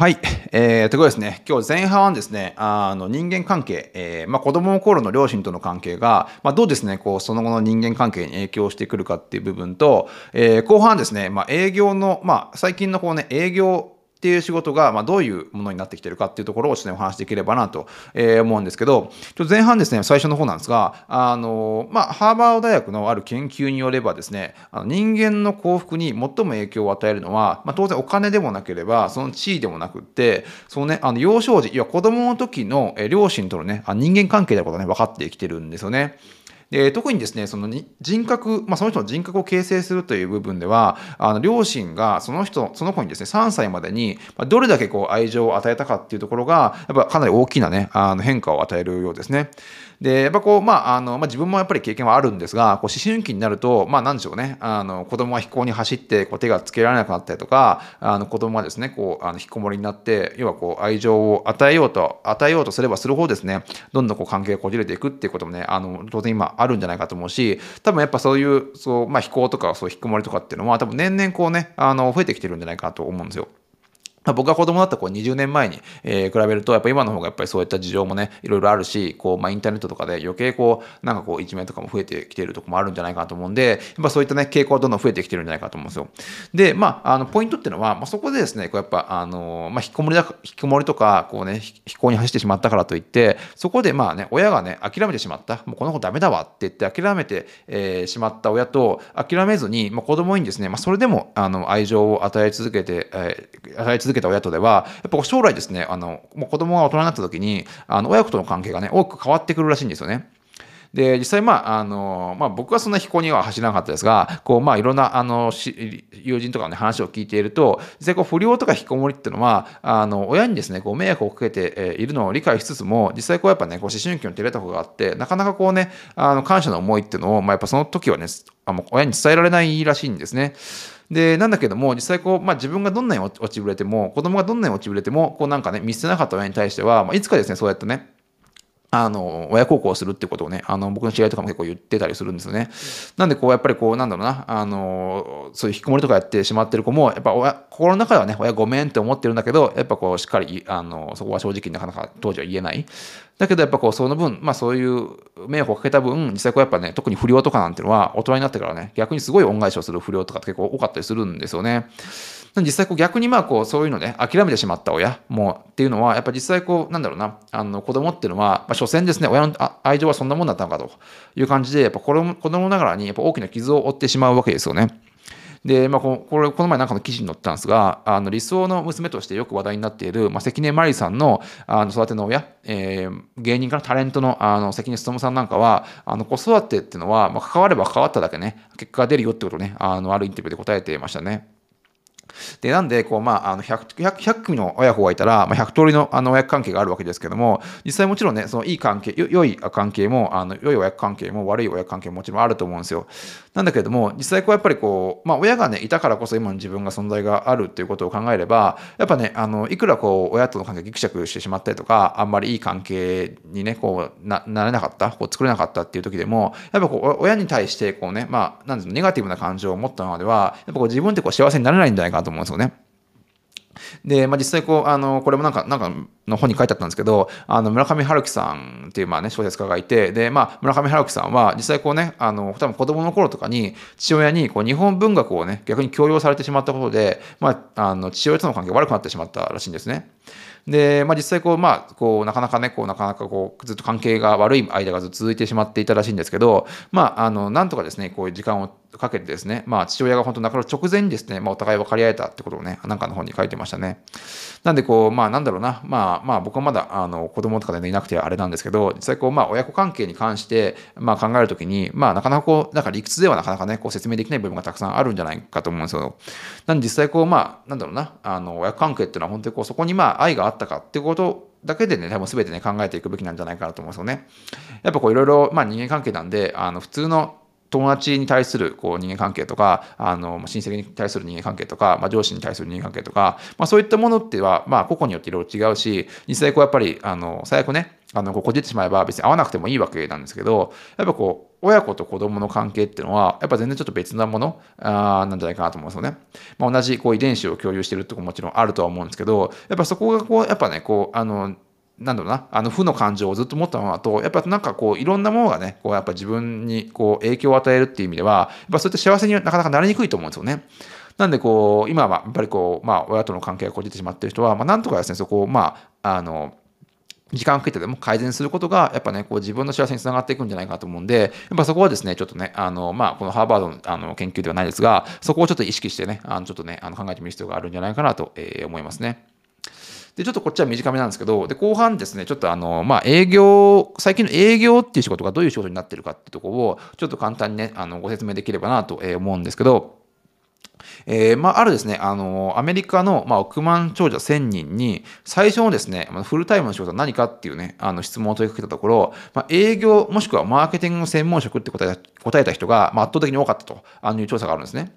はい。えー、ということですね、今日前半はですね、あの人間関係、えー、まあ、子供の頃の両親との関係が、まあ、どうですね、こう、その後の人間関係に影響してくるかっていう部分と、えー、後半ですね、まあ、営業の、まあ、最近のこうね、営業っていう仕事が、まあ、どういうものになってきてるかっていうところをちょっと、ね、お話しできればなと、え、思うんですけど、ちょ前半ですね、最初の方なんですが、あの、まあ、ハーバード大学のある研究によればですね、あの人間の幸福に最も影響を与えるのは、まあ、当然お金でもなければ、その地位でもなくって、そのね、あの幼少時、いや子供の時の両親とのね、人間関係であることね、分かってきてるんですよね。で特にですねその人格、まあ、その人の人格を形成するという部分ではあの両親がその人その子にですね3歳までにどれだけこう愛情を与えたかっていうところがやっぱかなり大きなねあの変化を与えるようですね。で、やっぱこう、まあ、あの、まあ、自分もやっぱり経験はあるんですが、こう、思春期になると、まあ、なんでしょうね、あの、子供が飛行に走って、こう、手がつけられなくなったりとか、あの、子供がですね、こう、あの、引きこもりになって、要はこう、愛情を与えようと、与えようとすればするほどですね、どんどんこう、関係がこじれていくっていうこともね、あの、当然今あるんじゃないかと思うし、多分やっぱそういう、そう、まあ、飛行とか、そう、引きこもりとかっていうのは、多分年々こうね、あの、増えてきてるんじゃないかと思うんですよ。まあ、僕が子供だったこう20年前に、えー、比べると、やっぱ今の方がやっぱりそういった事情もね、いろいろあるし、こう、まあ、インターネットとかで余計こう、なんかこう、一面とかも増えてきているとこもあるんじゃないかなと思うんで、やっぱそういったね、傾向はどんどん増えてきてるんじゃないかと思うんですよ。で、まあ、あの、ポイントっていうのは、まあ、そこでですね、こうやっぱ、あの、まあ、引きこもりだ、引きこもりとか、こうね、飛行に走ってしまったからといって、そこでまあね、親がね、諦めてしまった、もうこの子ダメだわって言って諦めて、えー、しまった親と、諦めずに、まあ、子供にですね、まあ、それでも、あの、愛情を与え続けて、えー、与え続けた親とでは、やっぱ将来ですね、あの、もう子供が大人になった時に、あの、親子との関係がね、大きく変わってくるらしいんですよね。で、実際、まあ、あの、まあ、僕はそんな飛行には走らなかったですが、こう、まあ、いろんな、あの、友人とかの、ね、話を聞いていると、実際、こう、不良とか引きこもりっていうのは、あの、親にですね、こう、迷惑をかけているのを理解しつつも、実際、こう、やっぱね、こう、思春期の照れたことがあって、なかなかこうね、あの、感謝の思いっていうのを、まあ、やっぱその時はね、あの親に伝えられないらしいんですね。で、なんだけども、実際こう、まあ自分がどんなに落ちぶれても、子供がどんなに落ちぶれても、こうなんかね、見捨てなかった親に対しては、まあ、いつかですね、そうやってね、あの、親孝行するってことをね、あの、僕の知り合いとかも結構言ってたりするんですよね。なんで、こう、やっぱりこう、なんだろうな、あの、そういう引きこもりとかやってしまってる子も、やっぱ親、心の中ではね、親ごめんって思ってるんだけど、やっぱこう、しっかり、あの、そこは正直なかなか当時は言えない。だけど、やっぱこう、その分、まあそういう迷惑をかけた分、実際こうやっぱね、特に不良とかなんていうのは、大人になってからね、逆にすごい恩返しをする不良とかって結構多かったりするんですよね。実際こう逆にまあこうそういうのね諦めてしまった親もっていうのはやっぱ実際こうなんだろうなあの子供っていうのは、まあ、所詮ですね親の愛情はそんなもんだったのかという感じでやっぱ子供子供ながらにやっぱ大きな傷を負ってしまうわけですよね。で、まあ、これ、この前なんかの記事に載ったんですが、あの理想の娘としてよく話題になっている、まあ、関根麻里さんのあの育ての親、えー、芸人からタレントのあの関根勤さんなんかは、あの子育てっていうのは、まあ、関われば関わっただけね、結果が出るよってことをね、あのあるインタビューで答えてましたね。で、なんで、こう、まあ、あの100、100, 100組の親子がいたら、まあ、100通りのあの親子関係があるわけですけども、実際もちろんね、そのいい関係、良い関係も、あの良い親子関係も悪い親子関係ももちろんあると思うんですよ。なんだけども、実際こうやっぱりこう、まあ、親がね、いたからこそ今の自分が存在があるっていうことを考えれば、やっぱね、あの、いくらこう、親との関係ギクシャクしてしまったりとか、あんまりいい関係にね、こう、ななれなかった、こう、作れなかったっていう時でも、やっぱこう、親に対して、こうね、まあ、なんですネガティブな感情を持ったままでは、やっぱこう、自分ってこう、幸せになれないんじゃないかなと思うんですよね。で、まあ、実際こう、あの、これもなんか、なんかの本に書いてあったんですけど、あの、村上春樹さんっていう、まあね、小説家がいて、で、まあ、村上春樹さんは、実際こうね、あの、多分子供の頃とかに、父親に、こう、日本文学をね、逆に強要されてしまったことで、まあ、あの、父親との関係が悪くなってしまったらしいんですね。で、まあ、実際こう、まあ、こう、なかなかね、こう、なかなかこう、ずっと関係が悪い間がずっと続いてしまっていたらしいんですけど、まあ、あの、なんとかですね、こういう時間をかけてですね、まあ、父親が本当亡くなる直前にですね、まあ、お互い分かり合えたってことをね、なんかの本に書いてましたね。なんでこう、まあ、なんだろうな、まあ、まあ、僕はまだ、あの、子供とかでいなくてあれなんですけど、実際こう、まあ、親子関係に関して、まあ、考えるときに、まあ、なかなかこう、なんか理屈ではなかなかね、こう、説明できない部分がたくさんあるんじゃないかと思うんですよ。なんで実際こう、まあ、なんだろうな、あの、親子関係っていうのは本当にこう、そこにまあ、愛があったかっていうことだけでね、多分全てね、考えていくべきなんじゃないかなと思うんですよね。やっぱこういろいろ、まあ人間関係なんで、あの普通の友達に対するこう人間関係とか、あの親戚に対する人間関係とか、まあ、上司に対する人間関係とか、まあ、そういったものっては、まあ、個々によっていろいろ違うし、実際こうやっぱり、あの最悪ね、あのここ出てしまえば別に会わなくてもいいわけなんですけど、やっぱこう、親子と子供の関係っていうのは、やっぱ全然ちょっと別なものあなんじゃないかなと思うんですよね。まあ、同じこう遺伝子を共有してるってこももちろんあるとは思うんですけど、やっぱそこがこう、やっぱね、こう、あの、なんだろうな、あの負の感情をずっと持ったままと、やっぱなんかこう、いろんなものがね、こう、やっぱ自分にこう、影響を与えるっていう意味では、やっぱそうやって幸せになかなかなりにくいと思うんですよね。なんでこう、今はやっぱりこう、まあ、親との関係がこう出てしまってる人は、まあ、なんとかですね、そこを、まあ、あの、時間をかけてでも改善することが、やっぱね、こう自分の幸せにつながっていくんじゃないかと思うんで、やっぱそこはですね、ちょっとね、あの、まあ、このハーバードのあの研究ではないですが、そこをちょっと意識してね、あのちょっとね、あの考えてみる必要があるんじゃないかなと、えー、思いますね。で、ちょっとこっちは短めなんですけど、で、後半ですね、ちょっとあの、まあ、営業、最近の営業っていう仕事がどういう仕事になってるかっていうところを、ちょっと簡単にね、あの、ご説明できればなと思うんですけど、えー、まあ、あるですね、あのアメリカの、まあ、億万長者1000人に、最初のですね、フルタイムの仕事は何かっていうね、あの質問を問いかけたところ、まあ、営業もしくはマーケティング専門職って答えた答えた人が、まあ、圧倒的に多かったとあいう調査があるんですね。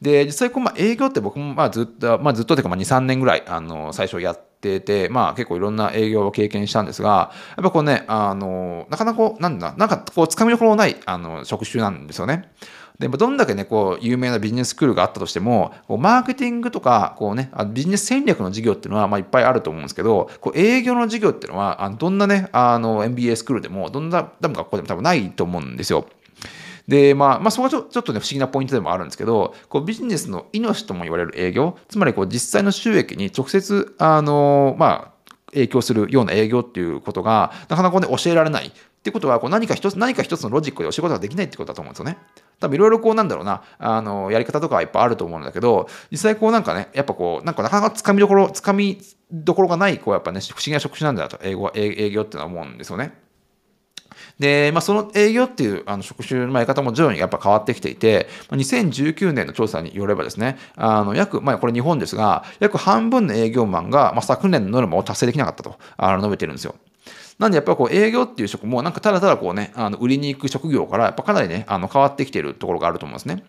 で、実際こう、まあ、営業って僕もまあずっと、まあ、ずっとというかまあ2、3年ぐらい、あの最初やっててて、まあ結構いろんな営業を経験したんですが、やっぱこうね、あの、なかなか、なんだ、なんかこう、つかみどころのないあの職種なんですよね。でもどんだけね、こう、有名なビジネススクールがあったとしても、こうマーケティングとか、こうね、ビジネス戦略の授業っていうのは、まあ、いっぱいあると思うんですけど、こう営業の授業っていうのは、あのどんなね、あの、MBA スクールでも、どんな多分学校でも多分ないと思うんですよ。で、まあ、まあ、そこはちょちょっとね、不思議なポイントでもあるんですけど、こうビジネスの命とも言われる営業、つまりこう実際の収益に直接、あの、まあ、影響するような営業っていうことが、なかなかね、教えられない。ってことは、こう何か一つ、何か一つのロジックで教えることができないってことだと思うんですよね。多分いろいろこうなんだろうな、あの、やり方とかはいっぱいあると思うんだけど、実際こうなんかね、やっぱこう、なんかなかなかつかみどころ、つかみどころがない、こうやっぱね、不思議な職種なんだと、英語は、営業ってのは思うんですよね。で、まあ、その営業っていうあの職種のやり方も徐々にやっぱ変わってきていて、2019年の調査によればですね、あの約、まあ、これ日本ですが、約半分の営業マンが、まあ、昨年のノルマを達成できなかったとあの述べてるんですよ。なんでやっぱこう営業っていう職もなんかただただこうね、あの売りに行く職業からやっぱかなりね、あの変わってきているところがあると思うんですね。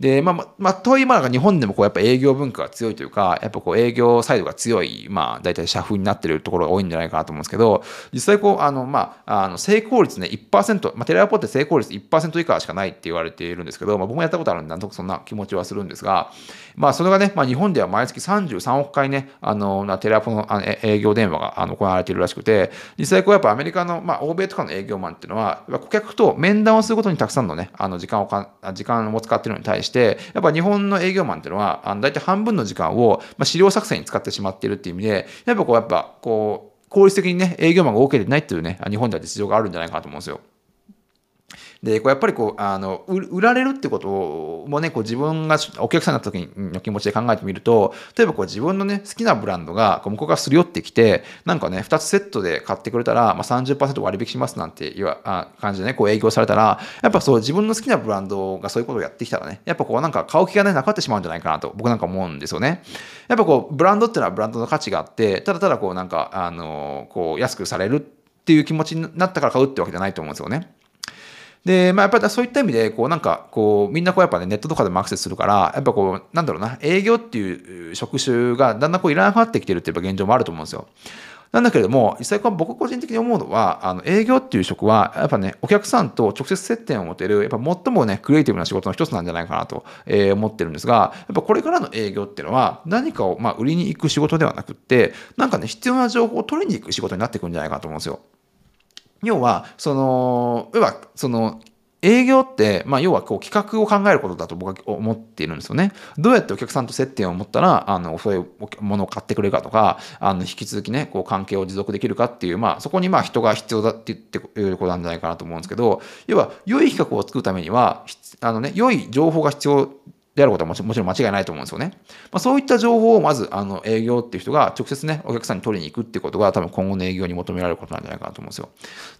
で、まあ、まあ、とはいえ、まあ、日本でもこう、やっぱ営業文化が強いというか、やっぱこう、営業サイドが強い、まあ、大体社風になってるところが多いんじゃないかなと思うんですけど、実際こう、あの、まあ、あの、成功率ね、1%、まあ、テレアポって成功率1%以下しかないって言われているんですけど、まあ、僕もやったことあるんで、なんとかそんな気持ちはするんですが、まあ、それがね、まあ、日本では毎月33億回ね、あの、テレアポのあの営業電話があの行われているらしくて、実際こう、やっぱアメリカの、まあ、欧米とかの営業マンっていうのは、顧客と面談をすることにたくさんのね、あの、時間をか、時間を使っているのに対して、やっぱ日本本の営業マンっていうのは、あの大体半分の時間を、まあ、資料作成に使ってしまっているっていう意味で、やっぱこう、やっぱこう、効率的にね、営業マンが OK でないっていうね、日本では実情があるんじゃないかなと思うんですよ。で、こうやっぱりこう、あの、売られるってこともね、こう自分がお客さんになった時の気持ちで考えてみると、例えばこう自分のね、好きなブランドがこう向こうからすり寄ってきて、なんかね、2つセットで買ってくれたら、まあ30%割引しますなんていう感じでね、こう営業されたら、やっぱそう自分の好きなブランドがそういうことをやってきたらね、やっぱこうなんか買う気がね、なくなってしまうんじゃないかなと、僕なんか思うんですよね。やっぱこう、ブランドっていうのはブランドの価値があって、ただただこうなんか、あの、こう安くされるっていう気持ちになったから買うってわけじゃないと思うんですよね。で、まあ、やっぱりそういった意味で、こう、なんか、こう、みんなこう、やっぱね、ネットとかでもアクセスするから、やっぱこう、なんだろうな、営業っていう職種がだんだんこう、いらなくなってきてるっていう現状もあると思うんですよ。なんだけれども、実際僕個人的に思うのは、あの営業っていう職は、やっぱね、お客さんと直接接点を持てる、やっぱ最もね、クリエイティブな仕事の一つなんじゃないかなと、えー、思ってるんですが、やっぱこれからの営業っていうのは、何かをまあ売りに行く仕事ではなくって、なんかね、必要な情報を取りに行く仕事になっていくんじゃないかなと思うんですよ。要は、その、要は、その、営業って、まあ、要はこう企画を考えることだと僕は思っているんですよね。どうやってお客さんと接点を持ったら、あの、そういうものを買ってくれるかとか、あの、引き続きね、こう関係を持続できるかっていう、まあ、そこにまあ人が必要だって言っていうことなんじゃないかなと思うんですけど、要は、良い企画を作るためには、あのね、良い情報が必要であることはもちろん間違いないと思うんですよね。まあ、そういった情報をまずあの営業っていう人が直接ね、お客さんに取りに行くってことが多分今後の営業に求められることなんじゃないかなと思うんですよ。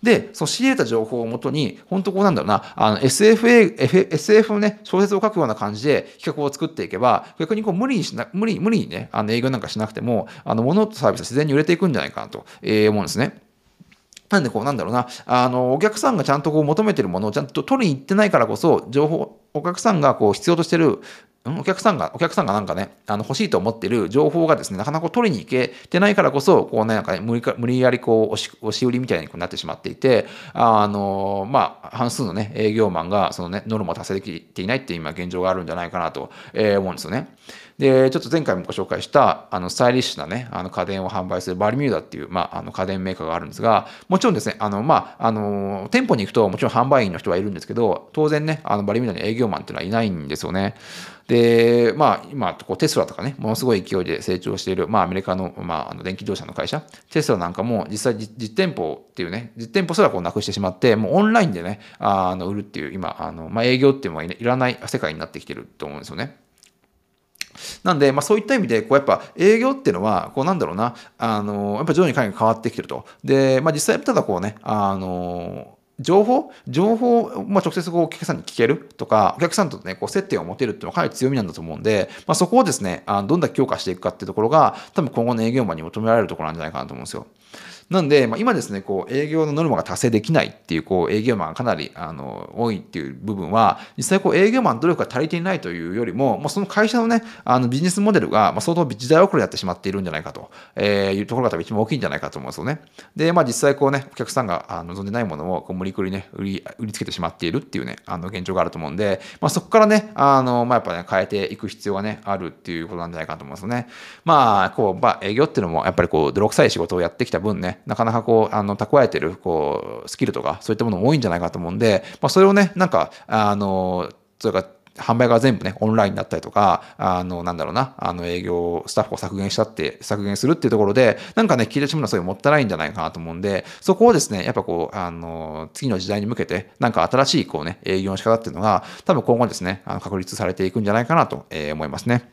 で、その仕入れた情報をもとに、本当こうなんだろうな、あの SF, SF のね、小説を書くような感じで企画を作っていけば、逆にこう無理にしな、無理無理にね、あの営業なんかしなくても、あの物とサービスは自然に売れていくんじゃないかなと、えー、思うんですね。なんでこうなんだろうな、あの、お客さんがちゃんとこう求めてるものをちゃんと取りに行ってないからこそ、情報、お客さんがこう必要としてるお客さんが、お客さんがなんかね、あの欲しいと思ってる情報がですね、なかなか取りに行けてないからこそ、こうね、なんか、ね、無理無理やりこう押し、押し売りみたいになってしまっていて、あの、まあ、半数のね、営業マンが、そのね、ノルマを達成できていないっていう今現状があるんじゃないかなと、え思うんですよね。で、ちょっと前回もご紹介した、あの、スタイリッシュなね、あの、家電を販売するバルミューダっていう、まあ、あの、家電メーカーがあるんですが、もちろんですね、あの、まあ、あの、店舗に行くと、もちろん販売員の人はいるんですけど、当然ね、あの、バルミューダに営業マンっていうのはいないんですよね。で、まあ、今、こうテスラとかね、ものすごい勢いで成長している、まあ、アメリカの、まあ、あの電気自動車の会社、テスラなんかも実際実店舗っていうね、実店舗すらこうなくしてしまって、もうオンラインでね、あの売るっていう、今、あのまあ、営業っていうのはいらない世界になってきてると思うんですよね。なんで、まあ、そういった意味で、こうやっぱ営業っていうのは、こうなんだろうな、あの、やっぱ徐々に会が変わってきてると。で、まあ、実際ただこうね、あの、情報？情報を、まあ、直接こうお客さんに聞けるとか、お客さんとね、こう接点を持てるっていうのはかなり強みなんだと思うんで、まあ、そこをですね、あどんだけ強化していくかっていうところが、多分今後の営業マンに求められるところなんじゃないかなと思うんですよ。なんで、まあ、今ですね、こう営業のノルマが達成できないっていう、こう営業マンがかなりあの多いっていう部分は、実際こう営業マン努力が足りていないというよりも、まあ、その会社のね、あのビジネスモデルが、まあ、相当時代遅れになってしまっているんじゃないかと、えー、いうところが多分一番大きいんじゃないかと思うんですよね。で、まあ実際こうね、お客さんが望んでないものをこう無理くりね、売り、売りつけてしまっているっていうね、あの現状があると思うんで、まあそこからね、あの、まあやっぱね、変えていく必要がね、あるっていうことなんじゃないかと思うんですよね。まあ、こう、まあ営業っていうのもやっぱりこう、泥臭い仕事をやってきた分ね、なかなかこう、あの蓄えてるこうスキルとかそういったものも多いんじゃないかと思うんで、まあ、それをねなんかあのそれから販売が全部ね、オンラインだったりとか、あの、なんだろうな、あの、営業スタッフを削減したって、削減するっていうところで、なんかね、聞いてしまうのはそういうもったいないんじゃないかなと思うんで、そこをですね、やっぱこう、あの、次の時代に向けて、なんか新しいこうね、営業の仕方っていうのが、多分今後ですね、あの確立されていくんじゃないかなと思いますね。